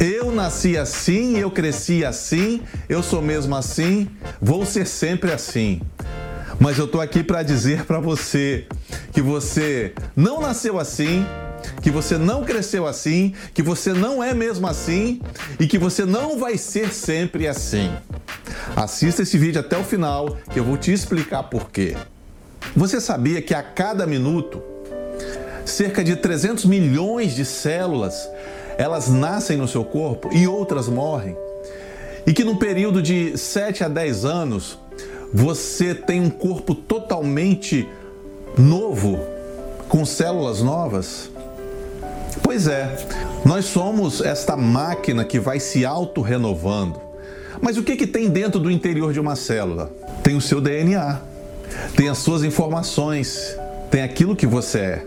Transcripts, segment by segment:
Eu nasci assim, eu cresci assim, eu sou mesmo assim, vou ser sempre assim. Mas eu tô aqui para dizer para você que você não nasceu assim, que você não cresceu assim, que você não é mesmo assim e que você não vai ser sempre assim. Assista esse vídeo até o final que eu vou te explicar por quê. Você sabia que a cada minuto cerca de 300 milhões de células elas nascem no seu corpo e outras morrem? E que no período de 7 a 10 anos você tem um corpo totalmente novo, com células novas? Pois é, nós somos esta máquina que vai se auto-renovando. Mas o que, que tem dentro do interior de uma célula? Tem o seu DNA, tem as suas informações, tem aquilo que você é.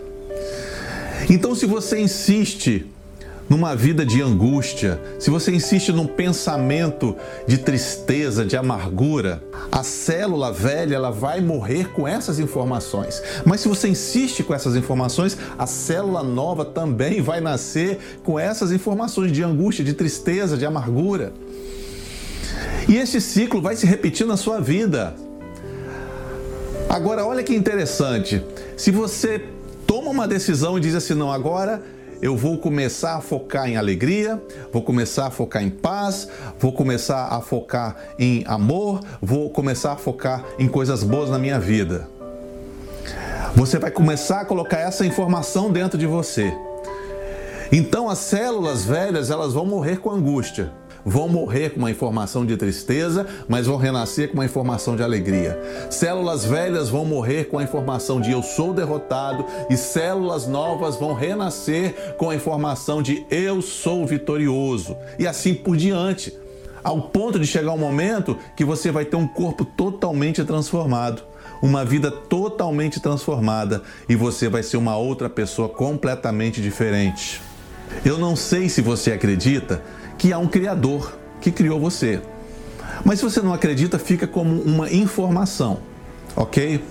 Então, se você insiste numa vida de angústia, se você insiste num pensamento de tristeza, de amargura, a célula velha ela vai morrer com essas informações. Mas se você insiste com essas informações, a célula nova também vai nascer com essas informações de angústia, de tristeza, de amargura. E este ciclo vai se repetir na sua vida. Agora, olha que interessante. Se você toma uma decisão e diz assim: não, agora eu vou começar a focar em alegria, vou começar a focar em paz, vou começar a focar em amor, vou começar a focar em coisas boas na minha vida. Você vai começar a colocar essa informação dentro de você. Então as células velhas, elas vão morrer com angústia vão morrer com uma informação de tristeza, mas vão renascer com uma informação de alegria. Células velhas vão morrer com a informação de eu sou derrotado e células novas vão renascer com a informação de eu sou vitorioso. E assim por diante, ao ponto de chegar um momento que você vai ter um corpo totalmente transformado uma vida totalmente transformada e você vai ser uma outra pessoa completamente diferente. Eu não sei se você acredita que há um Criador que criou você. Mas se você não acredita, fica como uma informação, ok?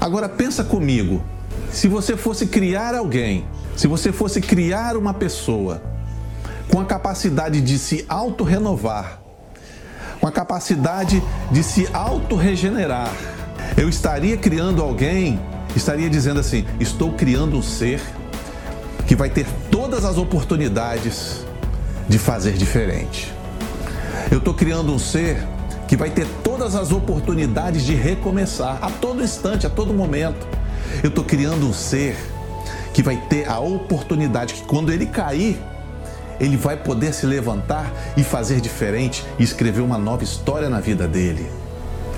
Agora pensa comigo: se você fosse criar alguém, se você fosse criar uma pessoa com a capacidade de se auto-renovar, com a capacidade de se auto-regenerar, eu estaria criando alguém, estaria dizendo assim: estou criando um ser que vai ter todas as oportunidades de fazer diferente. Eu estou criando um ser que vai ter todas as oportunidades de recomeçar a todo instante, a todo momento. Eu estou criando um ser que vai ter a oportunidade que quando ele cair, ele vai poder se levantar e fazer diferente e escrever uma nova história na vida dele.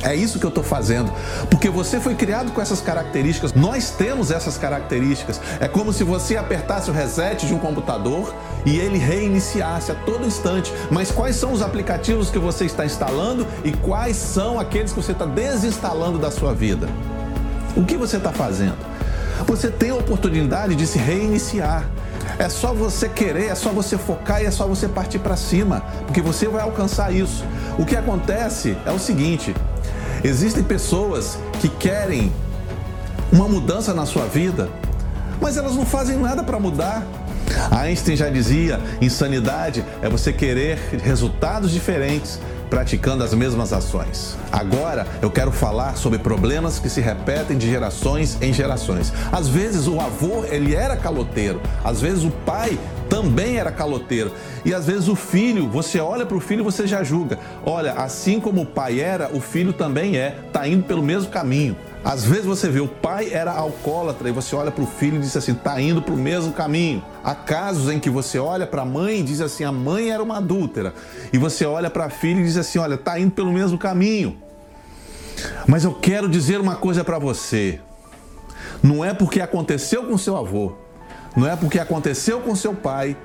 É isso que eu estou fazendo. Porque você foi criado com essas características. Nós temos essas características. É como se você apertasse o reset de um computador e ele reiniciasse a todo instante. Mas quais são os aplicativos que você está instalando e quais são aqueles que você está desinstalando da sua vida? O que você está fazendo? Você tem a oportunidade de se reiniciar. É só você querer, é só você focar e é só você partir para cima, porque você vai alcançar isso. O que acontece é o seguinte: Existem pessoas que querem uma mudança na sua vida, mas elas não fazem nada para mudar. Einstein já dizia: insanidade é você querer resultados diferentes praticando as mesmas ações. Agora eu quero falar sobre problemas que se repetem de gerações em gerações. Às vezes o avô ele era caloteiro, às vezes o pai também era caloteiro. E às vezes o filho, você olha para o filho e você já julga. Olha, assim como o pai era, o filho também é, está indo pelo mesmo caminho. Às vezes você vê o pai era alcoólatra e você olha para o filho e diz assim, está indo para o mesmo caminho. Há casos em que você olha para a mãe e diz assim, a mãe era uma adúltera. E você olha para a filha e diz assim, olha, está indo pelo mesmo caminho. Mas eu quero dizer uma coisa para você. Não é porque aconteceu com seu avô, não é porque aconteceu com seu pai,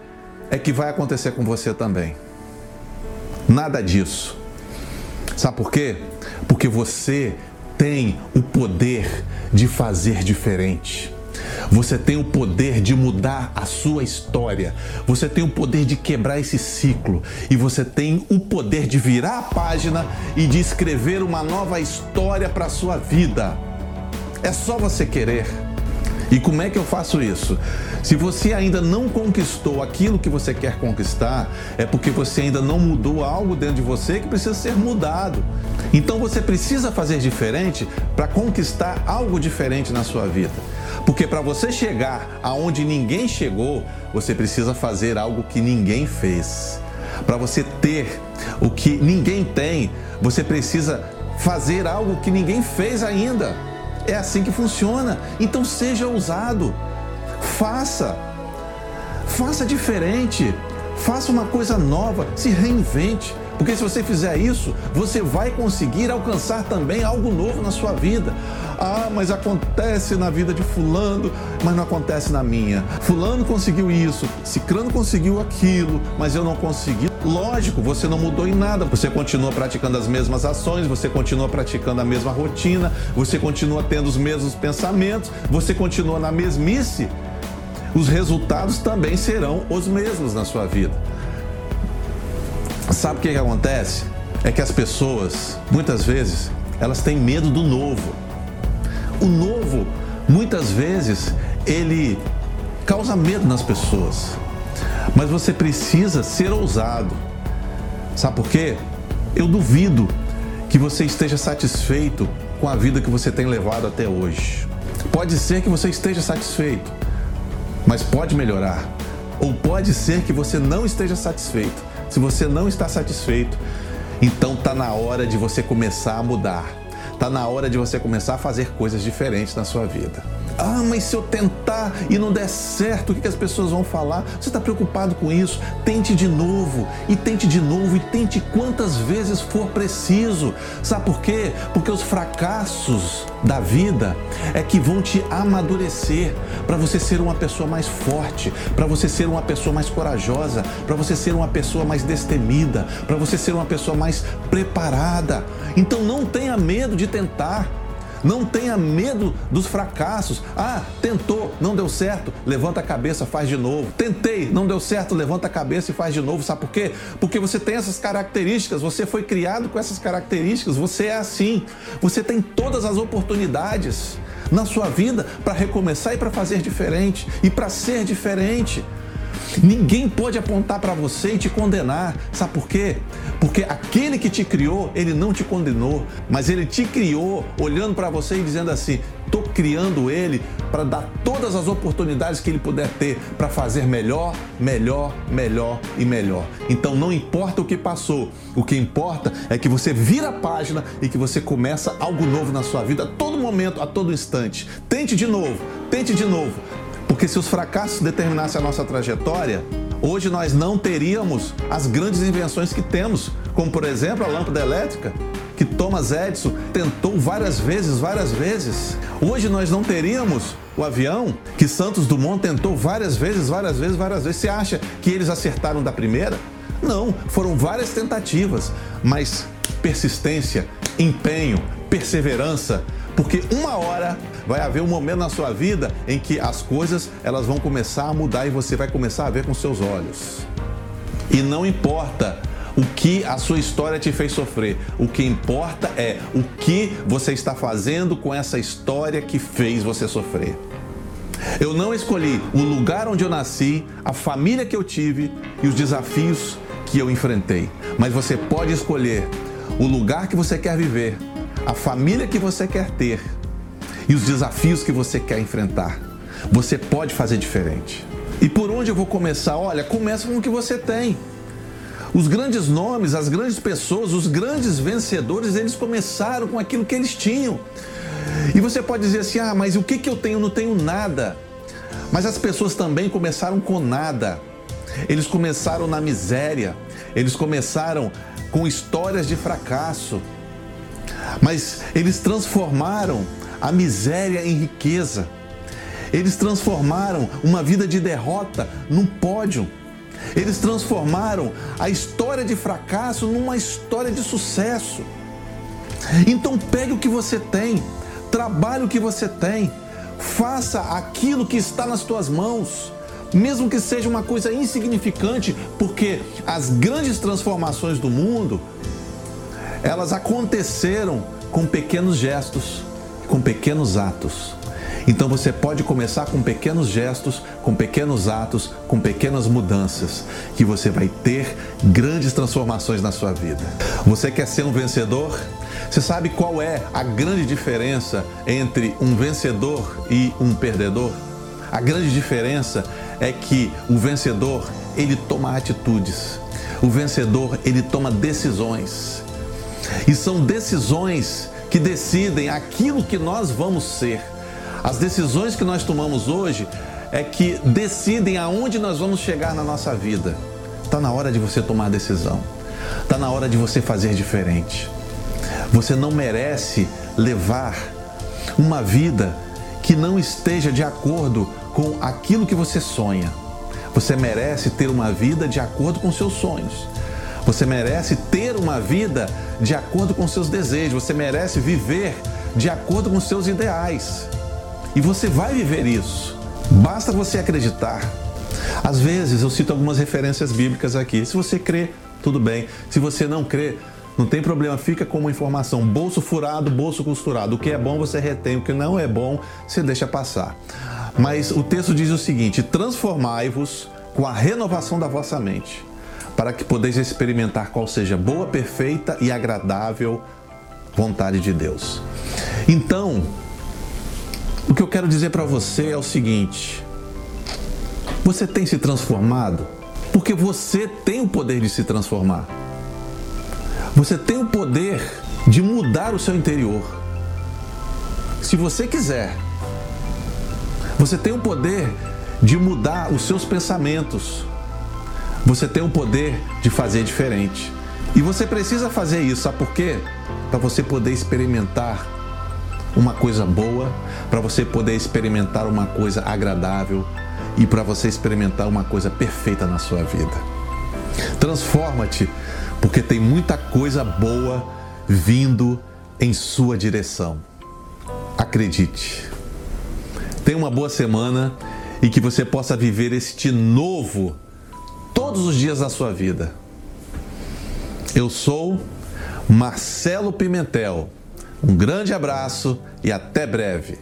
é que vai acontecer com você também. Nada disso. Sabe por quê? Porque você tem o poder de fazer diferente. Você tem o poder de mudar a sua história. Você tem o poder de quebrar esse ciclo. E você tem o poder de virar a página e de escrever uma nova história para a sua vida. É só você querer. E como é que eu faço isso? Se você ainda não conquistou aquilo que você quer conquistar, é porque você ainda não mudou algo dentro de você que precisa ser mudado. Então você precisa fazer diferente para conquistar algo diferente na sua vida. Porque para você chegar aonde ninguém chegou, você precisa fazer algo que ninguém fez. Para você ter o que ninguém tem, você precisa fazer algo que ninguém fez ainda. É assim que funciona. Então seja ousado. Faça. Faça diferente. Faça uma coisa nova. Se reinvente. Porque se você fizer isso, você vai conseguir alcançar também algo novo na sua vida. Ah, mas acontece na vida de Fulano, mas não acontece na minha. Fulano conseguiu isso, Cicrano conseguiu aquilo, mas eu não consegui. Lógico, você não mudou em nada. Você continua praticando as mesmas ações, você continua praticando a mesma rotina, você continua tendo os mesmos pensamentos, você continua na mesmice. Os resultados também serão os mesmos na sua vida. Sabe o que, que acontece? É que as pessoas, muitas vezes, elas têm medo do novo. O novo, muitas vezes, ele causa medo nas pessoas. Mas você precisa ser ousado. Sabe por quê? Eu duvido que você esteja satisfeito com a vida que você tem levado até hoje. Pode ser que você esteja satisfeito, mas pode melhorar. Ou pode ser que você não esteja satisfeito. Se você não está satisfeito, então está na hora de você começar a mudar. Está na hora de você começar a fazer coisas diferentes na sua vida. Ah, mas se eu tentar e não der certo, o que as pessoas vão falar? Você está preocupado com isso? Tente de novo, e tente de novo, e tente quantas vezes for preciso. Sabe por quê? Porque os fracassos da vida é que vão te amadurecer para você ser uma pessoa mais forte, para você ser uma pessoa mais corajosa, para você ser uma pessoa mais destemida, para você ser uma pessoa mais preparada. Então não tenha medo de tentar. Não tenha medo dos fracassos. Ah, tentou, não deu certo, levanta a cabeça, faz de novo. Tentei, não deu certo, levanta a cabeça e faz de novo. Sabe por quê? Porque você tem essas características, você foi criado com essas características, você é assim. Você tem todas as oportunidades na sua vida para recomeçar e para fazer diferente e para ser diferente. Ninguém pode apontar para você e te condenar. Sabe por quê? Porque aquele que te criou, ele não te condenou, mas ele te criou olhando para você e dizendo assim: estou criando ele para dar todas as oportunidades que ele puder ter para fazer melhor, melhor, melhor e melhor. Então não importa o que passou, o que importa é que você vira a página e que você começa algo novo na sua vida a todo momento, a todo instante. Tente de novo, tente de novo. Porque se os fracassos determinassem a nossa trajetória, hoje nós não teríamos as grandes invenções que temos, como por exemplo a lâmpada elétrica, que Thomas Edison tentou várias vezes, várias vezes. Hoje nós não teríamos o avião que Santos Dumont tentou várias vezes, várias vezes, várias vezes. Você acha que eles acertaram da primeira? Não, foram várias tentativas, mas persistência, empenho, perseverança, porque uma hora vai haver um momento na sua vida em que as coisas elas vão começar a mudar e você vai começar a ver com seus olhos. E não importa o que a sua história te fez sofrer. O que importa é o que você está fazendo com essa história que fez você sofrer. Eu não escolhi o lugar onde eu nasci, a família que eu tive e os desafios que eu enfrentei. Mas você pode escolher o lugar que você quer viver, a família que você quer ter e os desafios que você quer enfrentar. Você pode fazer diferente. E por onde eu vou começar? Olha, começa com o que você tem. Os grandes nomes, as grandes pessoas, os grandes vencedores, eles começaram com aquilo que eles tinham. E você pode dizer assim: ah, mas o que, que eu tenho? Não tenho nada. Mas as pessoas também começaram com nada. Eles começaram na miséria, eles começaram com histórias de fracasso, mas eles transformaram a miséria em riqueza. Eles transformaram uma vida de derrota num pódio. Eles transformaram a história de fracasso numa história de sucesso. Então pegue o que você tem, trabalhe o que você tem, faça aquilo que está nas tuas mãos, mesmo que seja uma coisa insignificante, porque as grandes transformações do mundo, elas aconteceram com pequenos gestos, com pequenos atos. Então você pode começar com pequenos gestos, com pequenos atos, com pequenas mudanças, que você vai ter grandes transformações na sua vida. Você quer ser um vencedor? Você sabe qual é a grande diferença entre um vencedor e um perdedor? A grande diferença é que o vencedor, ele toma atitudes. O vencedor, ele toma decisões. E são decisões que decidem aquilo que nós vamos ser. As decisões que nós tomamos hoje é que decidem aonde nós vamos chegar na nossa vida. Está na hora de você tomar decisão. Está na hora de você fazer diferente. Você não merece levar uma vida que não esteja de acordo com aquilo que você sonha. Você merece ter uma vida de acordo com seus sonhos. Você merece ter uma vida de acordo com seus desejos. Você merece viver de acordo com seus ideais. E você vai viver isso. Basta você acreditar. Às vezes eu cito algumas referências bíblicas aqui. Se você crê, tudo bem. Se você não crê, não tem problema, fica com uma informação: bolso furado, bolso costurado. O que é bom você retém, o que não é bom você deixa passar. Mas o texto diz o seguinte: transformai-vos com a renovação da vossa mente, para que podeis experimentar qual seja boa, perfeita e agradável vontade de Deus. Então, o que eu quero dizer para você é o seguinte: você tem se transformado porque você tem o poder de se transformar. Você tem o poder de mudar o seu interior. Se você quiser, você tem o poder de mudar os seus pensamentos. Você tem o poder de fazer diferente. E você precisa fazer isso, sabe por quê? Para você poder experimentar uma coisa boa, para você poder experimentar uma coisa agradável e para você experimentar uma coisa perfeita na sua vida. Transforma-te, porque tem muita coisa boa vindo em sua direção. Acredite. Tenha uma boa semana e que você possa viver este novo todos os dias da sua vida. Eu sou Marcelo Pimentel. Um grande abraço e até breve.